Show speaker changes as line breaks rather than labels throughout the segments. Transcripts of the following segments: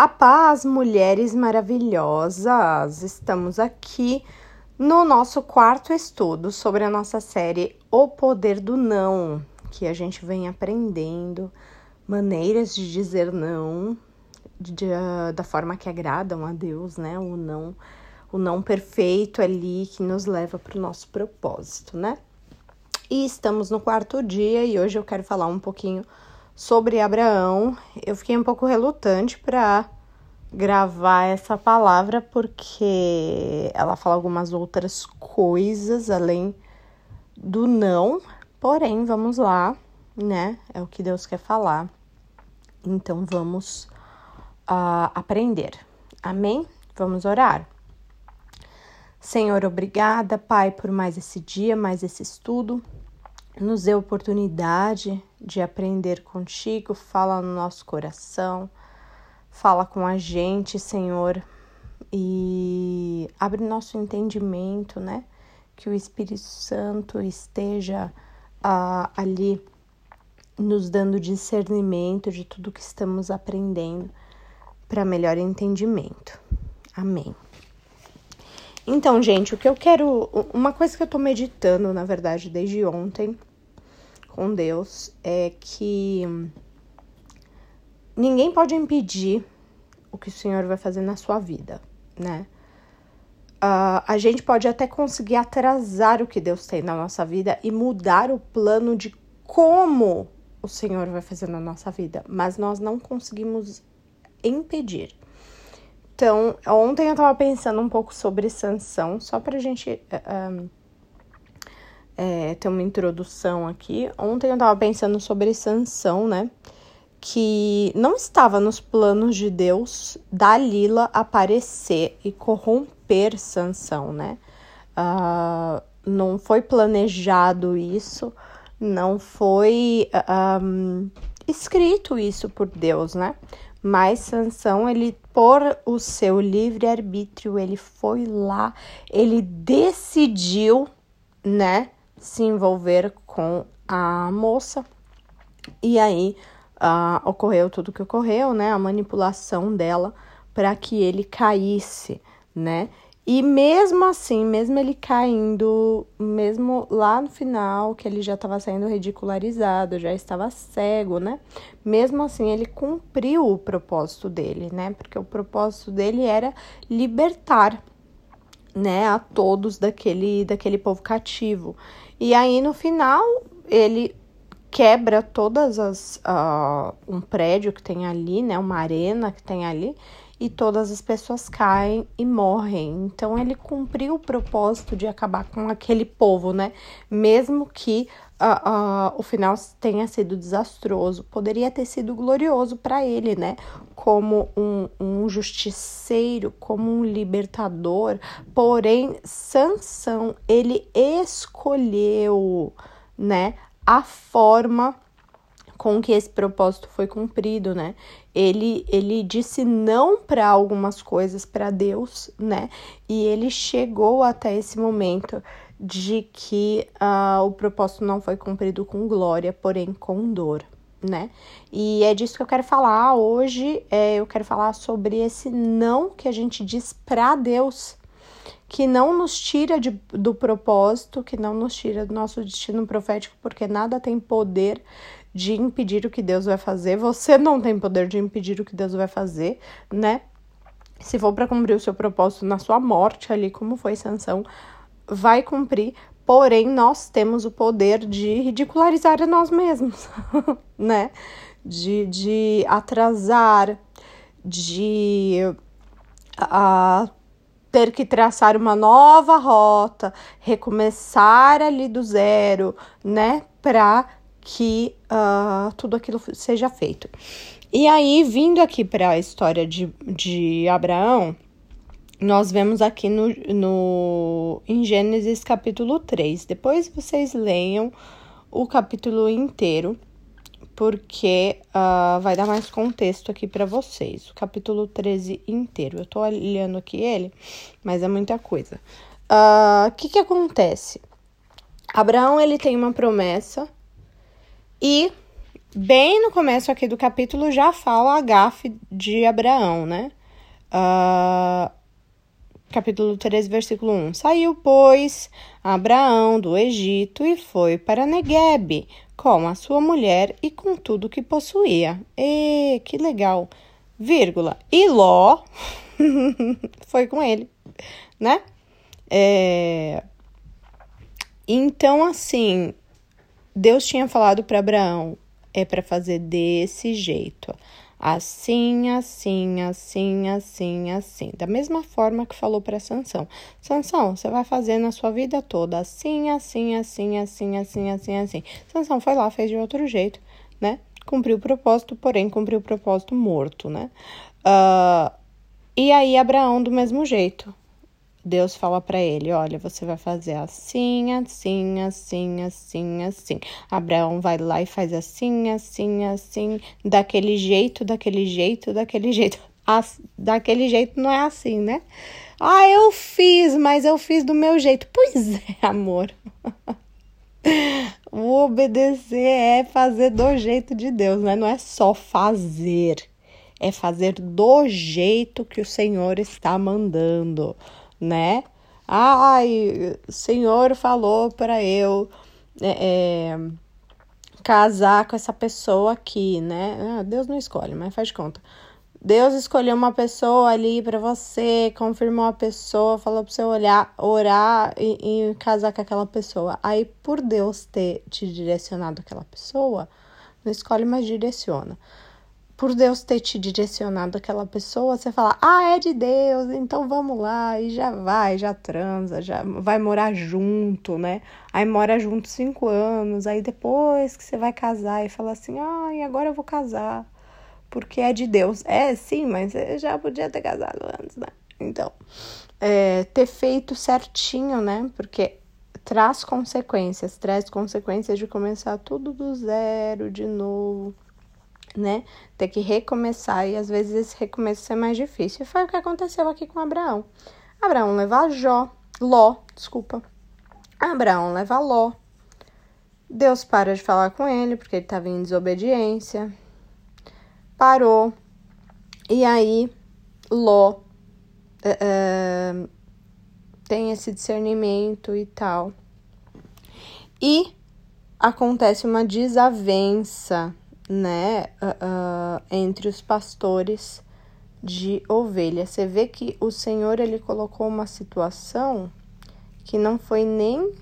A paz, mulheres maravilhosas! Estamos aqui no nosso quarto estudo sobre a nossa série O Poder do Não, que a gente vem aprendendo maneiras de dizer não de, da forma que agradam a Deus, né? O não, o não perfeito ali que nos leva para o nosso propósito, né? E estamos no quarto dia e hoje eu quero falar um pouquinho sobre Abraão. Eu fiquei um pouco relutante para gravar essa palavra porque ela fala algumas outras coisas além do não. Porém, vamos lá, né? É o que Deus quer falar. Então vamos uh, aprender. Amém? Vamos orar. Senhor, obrigada, Pai, por mais esse dia, mais esse estudo nos dê oportunidade de aprender contigo, fala no nosso coração, fala com a gente, Senhor, e abre nosso entendimento, né? Que o Espírito Santo esteja uh, ali nos dando discernimento de tudo que estamos aprendendo para melhor entendimento. Amém. Então, gente, o que eu quero. Uma coisa que eu tô meditando, na verdade, desde ontem com Deus é que ninguém pode impedir o que o Senhor vai fazer na sua vida, né? Uh, a gente pode até conseguir atrasar o que Deus tem na nossa vida e mudar o plano de como o Senhor vai fazer na nossa vida, mas nós não conseguimos impedir. Então, ontem eu tava pensando um pouco sobre Sansão, só pra gente uh, é, ter uma introdução aqui. Ontem eu tava pensando sobre Sansão, né? Que não estava nos planos de Deus Dalila aparecer e corromper Sansão, né? Uh, não foi planejado isso, não foi um, escrito isso por Deus, né? Mas Sansão, ele por o seu livre arbítrio, ele foi lá, ele decidiu, né, se envolver com a moça. E aí uh, ocorreu tudo que ocorreu, né? A manipulação dela para que ele caísse, né? E mesmo assim, mesmo ele caindo, mesmo lá no final, que ele já estava sendo ridicularizado, já estava cego, né? Mesmo assim, ele cumpriu o propósito dele, né? Porque o propósito dele era libertar, né, a todos daquele, daquele povo cativo. E aí no final ele quebra todas as uh, um prédio que tem ali, né, uma arena que tem ali e todas as pessoas caem e morrem. Então ele cumpriu o propósito de acabar com aquele povo, né? Mesmo que uh, uh, o final tenha sido desastroso, poderia ter sido glorioso para ele, né? Como um, um justiceiro, como um libertador. Porém, Sansão ele escolheu, né? A forma com que esse propósito foi cumprido, né? Ele, ele disse não para algumas coisas para Deus, né? E ele chegou até esse momento de que uh, o propósito não foi cumprido com glória, porém com dor, né? E é disso que eu quero falar hoje. É, eu quero falar sobre esse não que a gente diz para Deus, que não nos tira de, do propósito, que não nos tira do nosso destino profético, porque nada tem poder de impedir o que Deus vai fazer. Você não tem poder de impedir o que Deus vai fazer, né? Se for para cumprir o seu propósito na sua morte ali, como foi Sansão, vai cumprir, porém nós temos o poder de ridicularizar a nós mesmos, né? De, de atrasar, de uh, ter que traçar uma nova rota, recomeçar ali do zero, né? Para que uh, tudo aquilo seja feito. E aí, vindo aqui para a história de, de Abraão, nós vemos aqui no, no, em Gênesis capítulo 3. Depois vocês leiam o capítulo inteiro, porque uh, vai dar mais contexto aqui para vocês. O capítulo 13 inteiro. Eu tô olhando aqui ele, mas é muita coisa. O uh, que que acontece? Abraão, ele tem uma promessa e bem no começo aqui do capítulo já fala a gafe de Abraão, né? Uh, capítulo 13, versículo 1. Saiu, pois, Abraão do Egito e foi para Neguebe com a sua mulher e com tudo que possuía. E que legal! Vírgula. E Ló foi com ele, né? É... Então, assim, Deus tinha falado para Abraão: é para fazer desse jeito. Assim, assim, assim, assim, assim. Da mesma forma que falou para Sansão. Sansão, você vai fazer na sua vida toda assim, assim, assim, assim, assim, assim, assim. Sansão foi lá, fez de outro jeito, né? Cumpriu o propósito, porém cumpriu o propósito morto, né? Uh, e aí Abraão do mesmo jeito. Deus fala para ele: Olha, você vai fazer assim, assim, assim, assim, assim. Abraão vai lá e faz assim, assim, assim, daquele jeito, daquele jeito, daquele jeito. As, daquele jeito não é assim, né? Ah, eu fiz, mas eu fiz do meu jeito. Pois é, amor. o obedecer é fazer do jeito de Deus, né? Não é só fazer, é fazer do jeito que o Senhor está mandando né? Ai, o Senhor falou para eu é, é, casar com essa pessoa aqui, né? Ah, Deus não escolhe, mas faz de conta. Deus escolheu uma pessoa ali para você, confirmou a pessoa, falou para você olhar, orar e, e, casar com aquela pessoa. Aí, por Deus ter te direcionado aquela pessoa, não escolhe, mas direciona por Deus ter te direcionado aquela pessoa, você fala, ah, é de Deus, então vamos lá, e já vai, já transa, já vai morar junto, né? Aí mora junto cinco anos, aí depois que você vai casar e fala assim, ah, e agora eu vou casar, porque é de Deus. É, sim, mas você já podia ter casado antes, né? Então, é, ter feito certinho, né? Porque traz consequências, traz consequências de começar tudo do zero, de novo né? Ter que recomeçar e às vezes esse recomeço é mais difícil. E foi o que aconteceu aqui com Abraão. Abraão leva Jó, Ló, desculpa. Abraão leva Ló. Deus para de falar com ele porque ele estava em desobediência. Parou. E aí, Ló é, tem esse discernimento e tal. E acontece uma desavença né, uh, uh, entre os pastores de ovelhas. Você vê que o Senhor ele colocou uma situação que não foi nem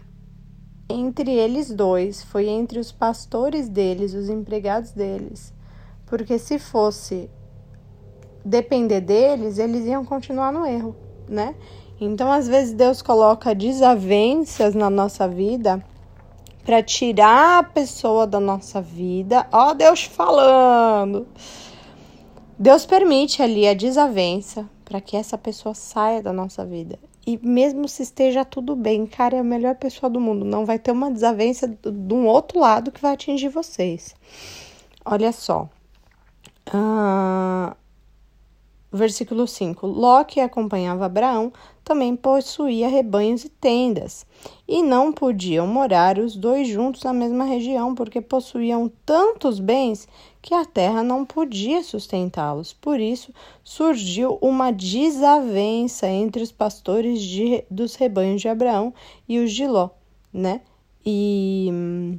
entre eles dois, foi entre os pastores deles, os empregados deles. Porque se fosse depender deles, eles iam continuar no erro, né? Então, às vezes, Deus coloca desavenças na nossa vida para tirar a pessoa da nossa vida. Ó, Deus falando. Deus permite ali a desavença para que essa pessoa saia da nossa vida. E mesmo se esteja tudo bem, cara, é a melhor pessoa do mundo. Não vai ter uma desavença de um outro lado que vai atingir vocês. Olha só. Uh, versículo 5: Ló, que acompanhava Abraão, também possuía rebanhos e tendas, e não podiam morar os dois juntos na mesma região, porque possuíam tantos bens que a terra não podia sustentá-los. Por isso surgiu uma desavença entre os pastores de, dos rebanhos de Abraão e os de Ló, né? E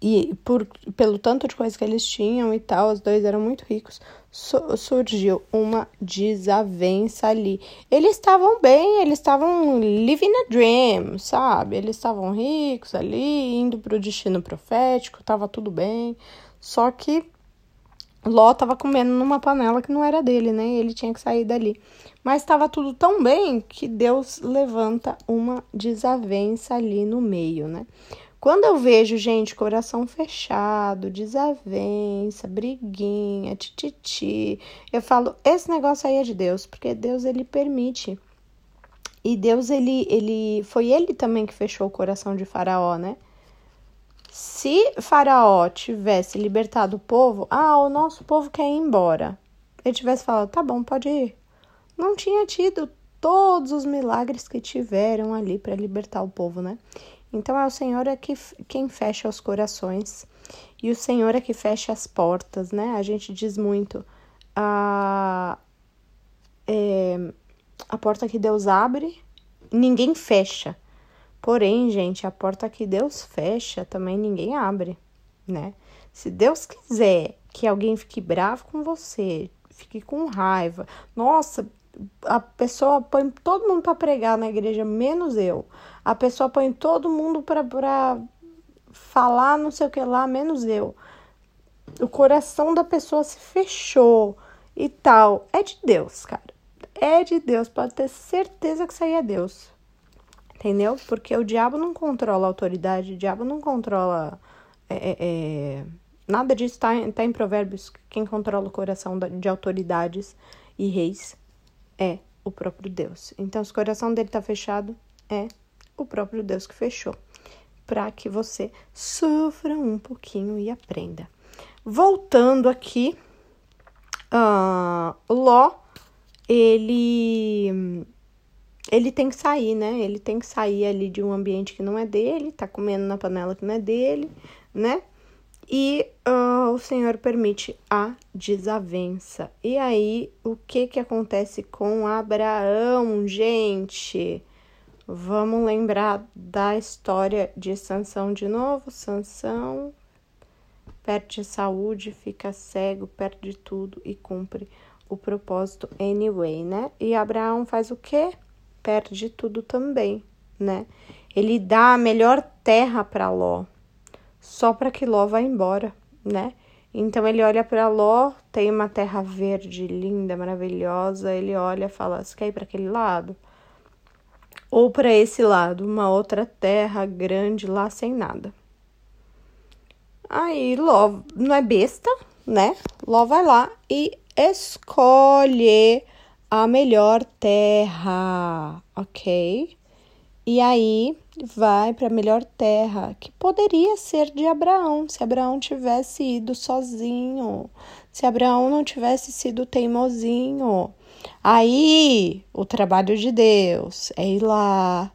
e por, pelo tanto de coisas que eles tinham e tal, os dois eram muito ricos, su surgiu uma desavença ali. Eles estavam bem, eles estavam living a dream, sabe? Eles estavam ricos ali, indo para o destino profético, tava tudo bem. Só que Ló tava comendo numa panela que não era dele, né? Ele tinha que sair dali. Mas estava tudo tão bem que Deus levanta uma desavença ali no meio, né? Quando eu vejo, gente, coração fechado, desavença, briguinha, tititi, eu falo, esse negócio aí é de Deus, porque Deus ele permite. E Deus ele ele foi ele também que fechou o coração de Faraó, né? Se Faraó tivesse libertado o povo, ah, o nosso povo quer ir embora. Ele tivesse falado, tá bom, pode ir. Não tinha tido todos os milagres que tiveram ali para libertar o povo, né? Então é o Senhor é que, quem fecha os corações e o Senhor é que fecha as portas, né? A gente diz muito a, é, a porta que Deus abre, ninguém fecha. Porém, gente, a porta que Deus fecha também ninguém abre, né? Se Deus quiser que alguém fique bravo com você, fique com raiva, nossa, a pessoa põe todo mundo para pregar na igreja, menos eu. A pessoa põe todo mundo para falar não sei o que lá, menos eu. O coração da pessoa se fechou e tal. É de Deus, cara. É de Deus. Pode ter certeza que isso aí é Deus. Entendeu? Porque o diabo não controla a autoridade, o diabo não controla. É, é, é nada disso está tá em Provérbios. Quem controla o coração de autoridades e reis é o próprio Deus. Então, se o coração dele está fechado, é o próprio Deus que fechou. Para que você sofra um pouquinho e aprenda. Voltando aqui, uh, Ló, ele ele tem que sair, né? Ele tem que sair ali de um ambiente que não é dele, tá comendo na panela que não é dele, né? E uh, o Senhor permite a desavença. E aí, o que que acontece com Abraão, gente? Vamos lembrar da história de Sansão de novo. Sansão perde saúde, fica cego, perde tudo e cumpre o propósito anyway, né? E Abraão faz o quê? Perde tudo também, né? Ele dá a melhor terra para Ló só para que Ló vá embora, né? Então ele olha para Ló, tem uma terra verde, linda, maravilhosa. Ele olha e fala: Você quer ir para aquele lado? Ou para esse lado, uma outra terra grande lá sem nada. Aí Ló não é besta, né? Ló vai lá e escolhe a melhor terra, ok? E aí vai para a melhor terra, que poderia ser de Abraão, se Abraão tivesse ido sozinho, se Abraão não tivesse sido teimosinho. Aí, o trabalho de Deus é ir lá,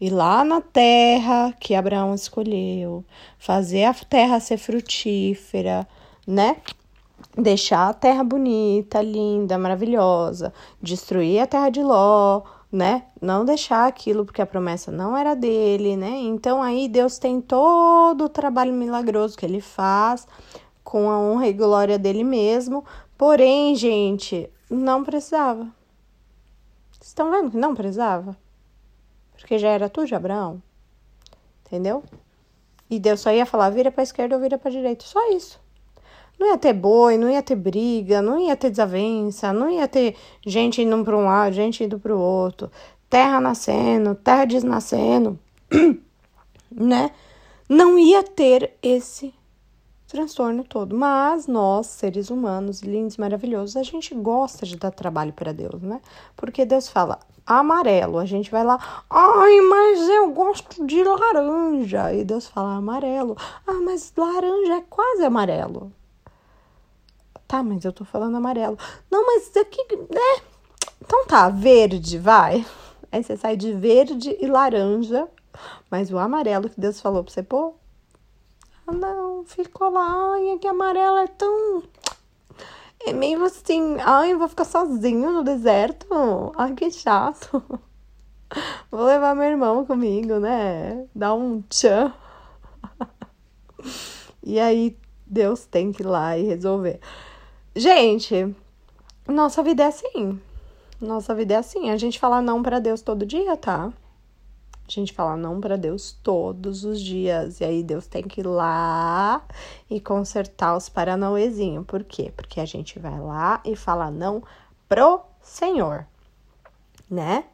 ir lá na terra que Abraão escolheu, fazer a terra ser frutífera, né? Deixar a terra bonita, linda, maravilhosa, destruir a terra de Ló, né? Não deixar aquilo porque a promessa não era dele, né? Então aí Deus tem todo o trabalho milagroso que ele faz com a honra e glória dele mesmo. Porém, gente, não precisava. Estão vendo que não precisava? Porque já era tu de Abraão. Entendeu? E Deus só ia falar: vira para esquerda ou vira para direita. Só isso. Não ia ter boi, não ia ter briga, não ia ter desavença, não ia ter gente indo para um lado, gente indo para o outro, terra nascendo, terra desnascendo, né? Não ia ter esse transtorno todo. Mas nós, seres humanos, lindos, maravilhosos, a gente gosta de dar trabalho para Deus, né? Porque Deus fala amarelo, a gente vai lá, ai, mas eu gosto de laranja. E Deus fala amarelo. Ah, mas laranja é quase amarelo. Tá, mas eu tô falando amarelo. Não, mas aqui, né? Então tá, verde, vai. Aí você sai de verde e laranja. Mas o amarelo que Deus falou pra você pôr. Ah, não, ficou lá. Ai, que amarelo é tão. É meio assim. Ai, eu vou ficar sozinho no deserto. Ai, que chato. Vou levar meu irmão comigo, né? Dar um tchan. E aí, Deus tem que ir lá e resolver. Gente, nossa vida é assim. Nossa vida é assim. A gente fala não para Deus todo dia, tá? A gente fala não para Deus todos os dias. E aí Deus tem que ir lá e consertar os paranauezinhos. Por quê? Porque a gente vai lá e fala não pro Senhor, né?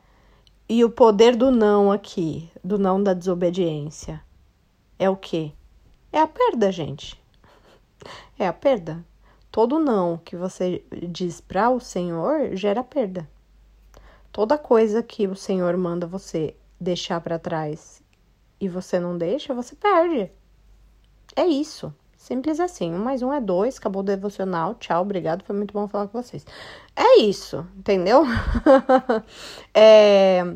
E o poder do não aqui, do não da desobediência, é o quê? É a perda, gente. É a perda. Todo não que você diz para o Senhor gera perda. Toda coisa que o Senhor manda você deixar para trás e você não deixa, você perde. É isso. Simples assim. Um mais um é dois. Acabou o devocional. Tchau, obrigado. Foi muito bom falar com vocês. É isso, entendeu? é...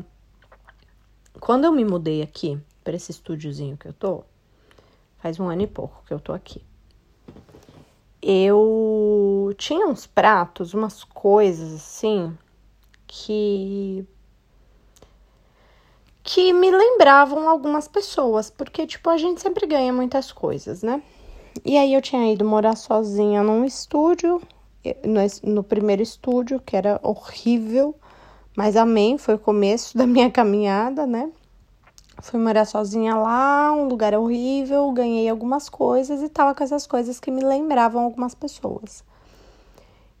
Quando eu me mudei aqui para esse estúdiozinho que eu tô, faz um ano e pouco que eu tô aqui. Eu tinha uns pratos, umas coisas assim que que me lembravam algumas pessoas, porque tipo a gente sempre ganha muitas coisas, né? E aí eu tinha ido morar sozinha num estúdio, no, no primeiro estúdio, que era horrível, mas amém, foi o começo da minha caminhada, né? Fui morar sozinha lá, um lugar horrível, ganhei algumas coisas e tava com essas coisas que me lembravam algumas pessoas.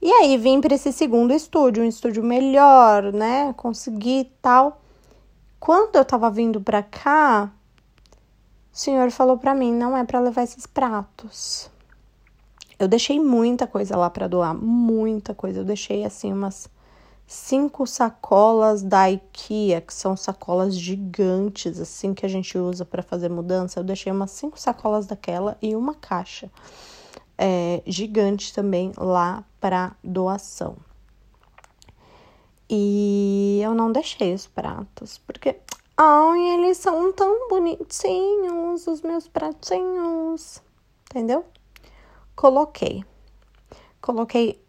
E aí vim para esse segundo estúdio, um estúdio melhor, né? Consegui tal. Quando eu tava vindo para cá, o senhor falou para mim, não é para levar esses pratos. Eu deixei muita coisa lá para doar, muita coisa. Eu deixei assim umas cinco sacolas da IKEA, que são sacolas gigantes, assim que a gente usa para fazer mudança. Eu deixei umas cinco sacolas daquela e uma caixa é, gigante também lá para doação. E eu não deixei os pratos, porque Ai, eles são tão bonitinhos, os meus pratinhos. Entendeu? Coloquei. Coloquei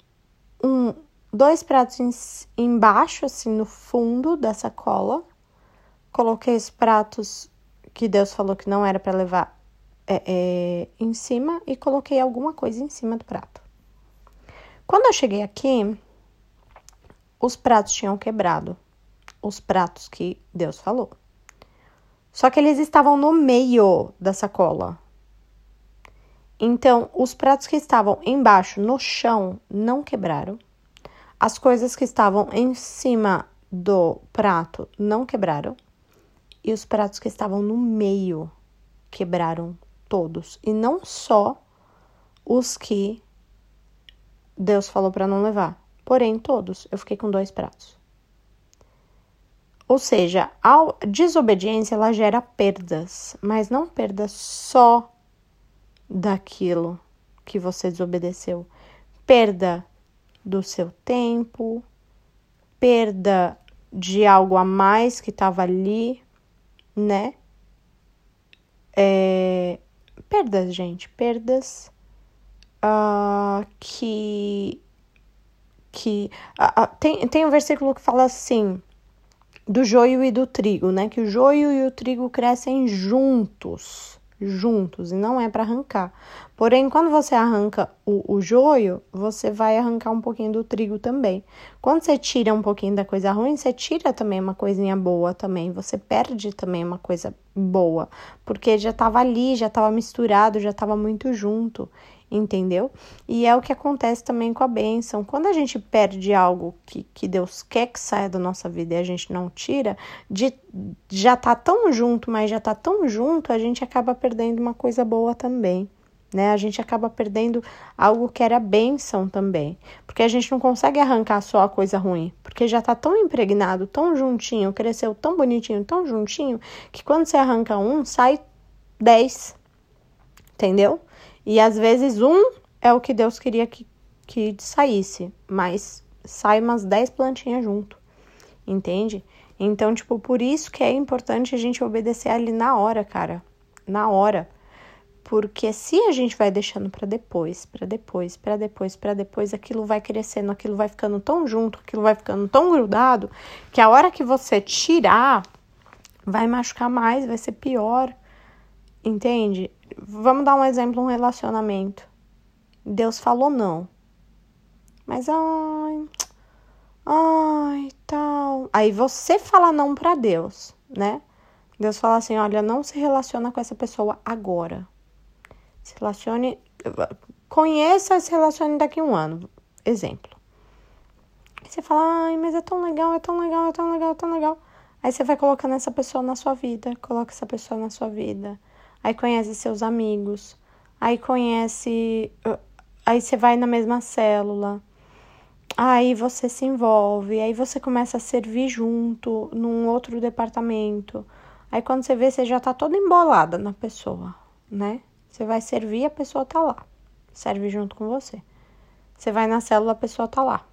um, dois pratos embaixo, assim, no fundo da sacola. Coloquei os pratos que Deus falou que não era para levar é, é, em cima e coloquei alguma coisa em cima do prato. Quando eu cheguei aqui, os pratos tinham quebrado os pratos que Deus falou. Só que eles estavam no meio da sacola. Então, os pratos que estavam embaixo, no chão, não quebraram. As coisas que estavam em cima do prato não quebraram. E os pratos que estavam no meio quebraram todos. E não só os que Deus falou para não levar, porém todos. Eu fiquei com dois pratos. Ou seja, a desobediência ela gera perdas, mas não perdas só daquilo que você desobedeceu. Perda do seu tempo, perda de algo a mais que estava ali, né? É, perdas, gente, perdas uh, que que uh, tem, tem um versículo que fala assim do joio e do trigo, né? Que o joio e o trigo crescem juntos, juntos, e não é para arrancar. Porém, quando você arranca o, o joio, você vai arrancar um pouquinho do trigo também. Quando você tira um pouquinho da coisa ruim, você tira também uma coisinha boa também. Você perde também uma coisa boa, porque já estava ali, já estava misturado, já estava muito junto entendeu? E é o que acontece também com a bênção. Quando a gente perde algo que, que Deus quer que saia da nossa vida e a gente não tira, de, já tá tão junto, mas já tá tão junto, a gente acaba perdendo uma coisa boa também. Né? A gente acaba perdendo algo que era bênção também, porque a gente não consegue arrancar só a coisa ruim, porque já tá tão impregnado, tão juntinho, cresceu tão bonitinho, tão juntinho, que quando você arranca um, sai dez, entendeu? E às vezes um é o que Deus queria que, que saísse, mas sai umas 10 plantinhas junto, entende? Então, tipo, por isso que é importante a gente obedecer ali na hora, cara, na hora. Porque se a gente vai deixando para depois, para depois, para depois, para depois, aquilo vai crescendo, aquilo vai ficando tão junto, aquilo vai ficando tão grudado, que a hora que você tirar, vai machucar mais, vai ser pior. Entende? Vamos dar um exemplo, um relacionamento. Deus falou não. Mas ai, ai, tal. Aí você fala não para Deus, né? Deus fala assim: olha, não se relaciona com essa pessoa agora. Se relacione. Conheça, se relacione daqui a um ano. Exemplo. Aí você fala, ai, mas é tão legal, é tão legal, é tão legal, é tão legal. Aí você vai colocando essa pessoa na sua vida, coloca essa pessoa na sua vida aí conhece seus amigos, aí conhece. Uh, aí você vai na mesma célula, aí você se envolve, aí você começa a servir junto num outro departamento. Aí quando você vê, você já tá toda embolada na pessoa, né? Você vai servir, a pessoa tá lá. Serve junto com você. Você vai na célula, a pessoa tá lá.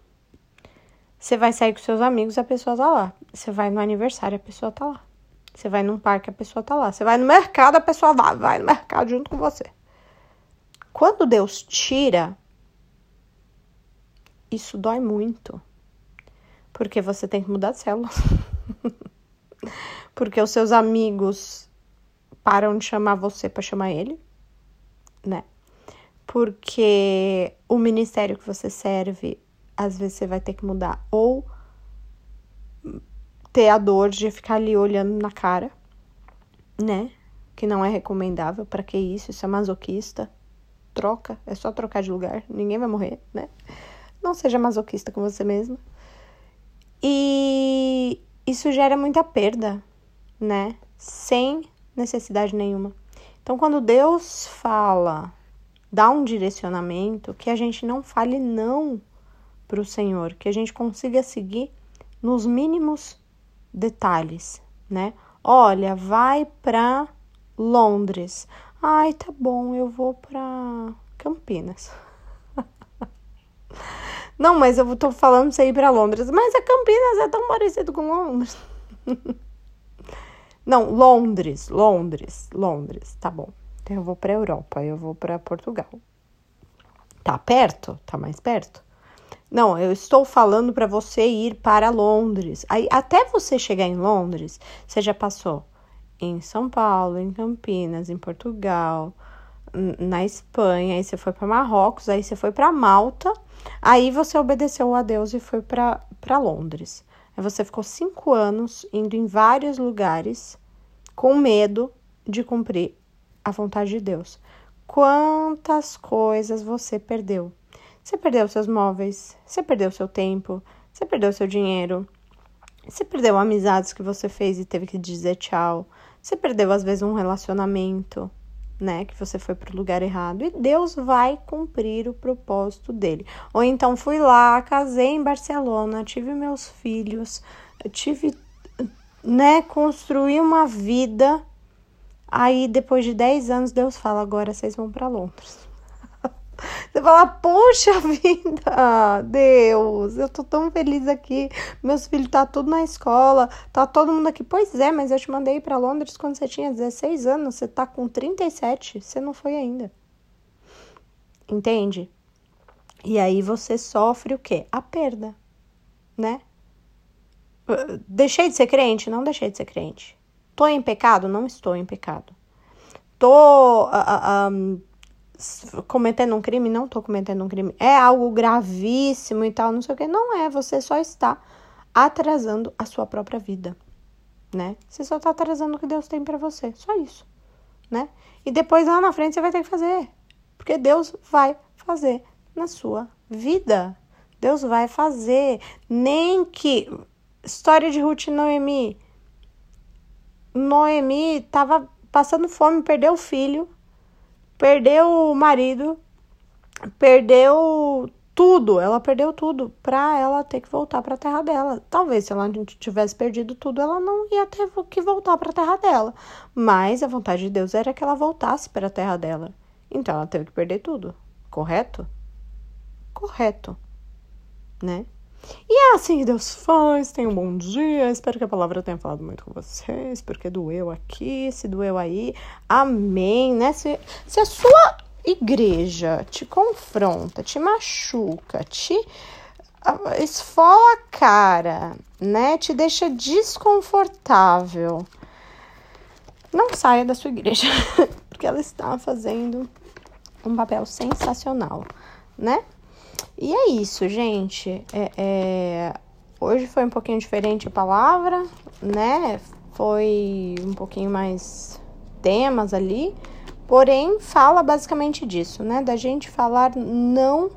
Você vai sair com seus amigos, a pessoa tá lá. Você vai no aniversário, a pessoa tá lá. Você vai num parque, a pessoa tá lá. Você vai no mercado, a pessoa vai, vai no mercado junto com você. Quando Deus tira, isso dói muito. Porque você tem que mudar de célula. porque os seus amigos param de chamar você para chamar ele, né? Porque o ministério que você serve, às vezes você vai ter que mudar ou ter a dor de ficar ali olhando na cara, né? Que não é recomendável. Para que isso? Isso é masoquista. Troca, é só trocar de lugar, ninguém vai morrer, né? Não seja masoquista com você mesmo. E isso gera muita perda, né? Sem necessidade nenhuma. Então, quando Deus fala, dá um direcionamento, que a gente não fale não para o Senhor, que a gente consiga seguir nos mínimos detalhes, né? Olha, vai para Londres. Ai, tá bom, eu vou para Campinas. Não, mas eu tô falando você ir para Londres. Mas a Campinas é tão parecido com Londres. Não, Londres, Londres, Londres, tá bom. Então eu vou para Europa, eu vou para Portugal. Tá perto? Tá mais perto? Não, eu estou falando para você ir para Londres. Aí, até você chegar em Londres, você já passou em São Paulo, em Campinas, em Portugal, na Espanha, aí você foi para Marrocos, aí você foi para Malta, aí você obedeceu a Deus e foi para Londres. Aí você ficou cinco anos indo em vários lugares com medo de cumprir a vontade de Deus. Quantas coisas você perdeu? Você perdeu seus móveis, você perdeu seu tempo, você perdeu seu dinheiro, você perdeu amizades que você fez e teve que dizer tchau, você perdeu às vezes um relacionamento, né, que você foi para o lugar errado e Deus vai cumprir o propósito dele. Ou então fui lá, casei em Barcelona, tive meus filhos, tive, né, construí uma vida. Aí depois de 10 anos Deus fala: "Agora vocês vão para Londres". Você fala, poxa vida, Deus, eu tô tão feliz aqui. Meus filhos tá tudo na escola, tá todo mundo aqui. Pois é, mas eu te mandei para Londres quando você tinha 16 anos, você tá com 37, você não foi ainda. Entende? E aí você sofre o quê? A perda, né? Deixei de ser crente? Não deixei de ser crente. Tô em pecado? Não estou em pecado. Tô uh, uh, um, cometendo um crime, não tô cometendo um crime, é algo gravíssimo e tal, não sei o que. Não é, você só está atrasando a sua própria vida, né? Você só tá atrasando o que Deus tem para você, só isso, né? E depois lá na frente você vai ter que fazer, porque Deus vai fazer na sua vida. Deus vai fazer, nem que história de Ruth e Noemi. Noemi tava passando fome, perdeu o filho, perdeu o marido, perdeu tudo, ela perdeu tudo para ela ter que voltar para a terra dela. Talvez se ela tivesse perdido tudo, ela não ia ter que voltar para a terra dela. Mas a vontade de Deus era que ela voltasse para a terra dela. Então ela teve que perder tudo. Correto? Correto. Né? E é assim Deus faz. Tenha um bom dia. Espero que a palavra tenha falado muito com vocês, porque doeu aqui, se doeu aí. Amém, né? Se, se a sua igreja te confronta, te machuca, te esfola a cara, né? Te deixa desconfortável. Não saia da sua igreja, porque ela está fazendo um papel sensacional, né? E é isso, gente. É, é... Hoje foi um pouquinho diferente a palavra, né? Foi um pouquinho mais temas ali. Porém, fala basicamente disso, né? Da gente falar não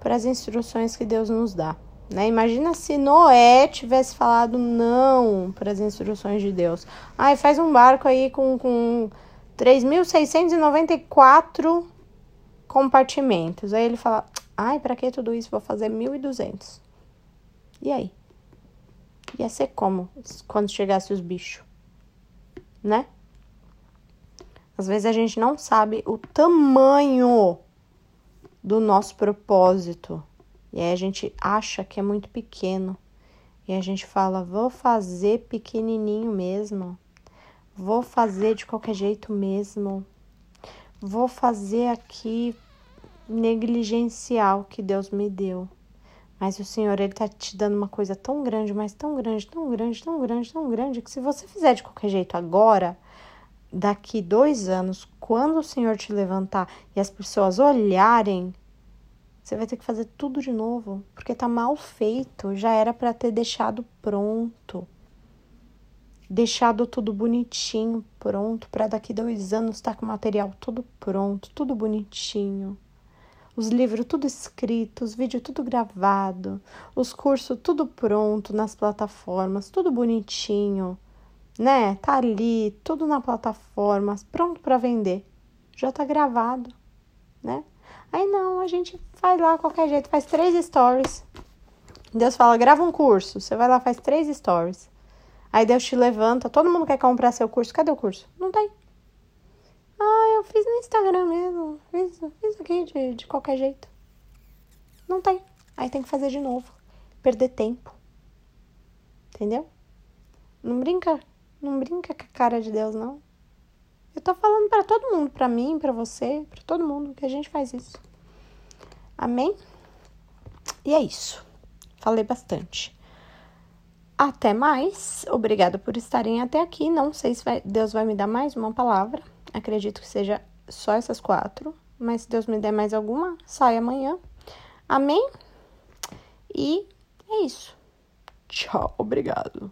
para as instruções que Deus nos dá. Né? Imagina se Noé tivesse falado não para as instruções de Deus. Ai, faz um barco aí com, com 3.694 compartimentos. Aí ele fala: Ai, para que tudo isso? Vou fazer 1.200. E aí? Ia ser como quando chegasse os bichos? Né? Às vezes a gente não sabe o tamanho do nosso propósito. E aí a gente acha que é muito pequeno. E a gente fala, vou fazer pequenininho mesmo. Vou fazer de qualquer jeito mesmo. Vou fazer aqui negligencial que Deus me deu. Mas o Senhor, Ele tá te dando uma coisa tão grande, mas tão grande, tão grande, tão grande, tão grande, que se você fizer de qualquer jeito agora, daqui dois anos, quando o Senhor te levantar e as pessoas olharem, você vai ter que fazer tudo de novo, porque tá mal feito, já era para ter deixado pronto. Deixado tudo bonitinho, pronto, para daqui dois anos estar tá com o material tudo pronto, tudo bonitinho os livros tudo escrito, os vídeos tudo gravado, os cursos tudo pronto nas plataformas, tudo bonitinho, né? Tá ali, tudo na plataforma, pronto para vender. Já tá gravado, né? Aí não, a gente faz lá qualquer jeito, faz três stories. Deus fala, grava um curso. Você vai lá, faz três stories. Aí Deus te levanta, todo mundo quer comprar seu curso. Cadê o curso? Não tem. Eu fiz no Instagram mesmo. Fiz, fiz aqui de, de qualquer jeito. Não tem. Aí tem que fazer de novo. Perder tempo. Entendeu? Não brinca. Não brinca com a cara de Deus, não. Eu tô falando para todo mundo, para mim, para você, para todo mundo, que a gente faz isso. Amém? E é isso. Falei bastante. Até mais. Obrigada por estarem até aqui. Não sei se vai, Deus vai me dar mais uma palavra. Acredito que seja só essas quatro. Mas se Deus me der mais alguma, sai amanhã. Amém? E é isso. Tchau, obrigado.